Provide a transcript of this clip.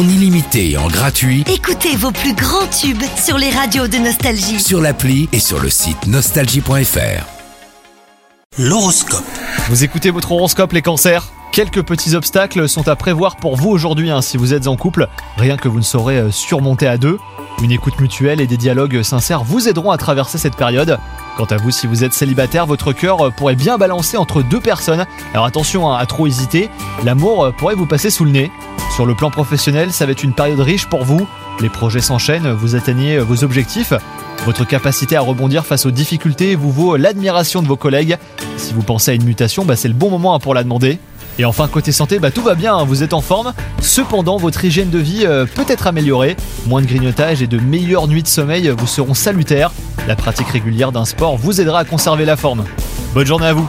en illimité et en gratuit Écoutez vos plus grands tubes sur les radios de Nostalgie. sur l'appli et sur le site nostalgie.fr. L'horoscope. Vous écoutez votre horoscope les cancers? Quelques petits obstacles sont à prévoir pour vous aujourd'hui hein, si vous êtes en couple, rien que vous ne saurez euh, surmonter à deux. Une écoute mutuelle et des dialogues sincères vous aideront à traverser cette période. Quant à vous, si vous êtes célibataire, votre cœur euh, pourrait bien balancer entre deux personnes. Alors attention hein, à trop hésiter, l'amour euh, pourrait vous passer sous le nez. Sur le plan professionnel, ça va être une période riche pour vous. Les projets s'enchaînent, vous atteignez vos objectifs. Votre capacité à rebondir face aux difficultés vous vaut l'admiration de vos collègues. Si vous pensez à une mutation, bah, c'est le bon moment pour la demander. Et enfin, côté santé, bah, tout va bien, hein, vous êtes en forme. Cependant, votre hygiène de vie euh, peut être améliorée. Moins de grignotage et de meilleures nuits de sommeil vous seront salutaires. La pratique régulière d'un sport vous aidera à conserver la forme. Bonne journée à vous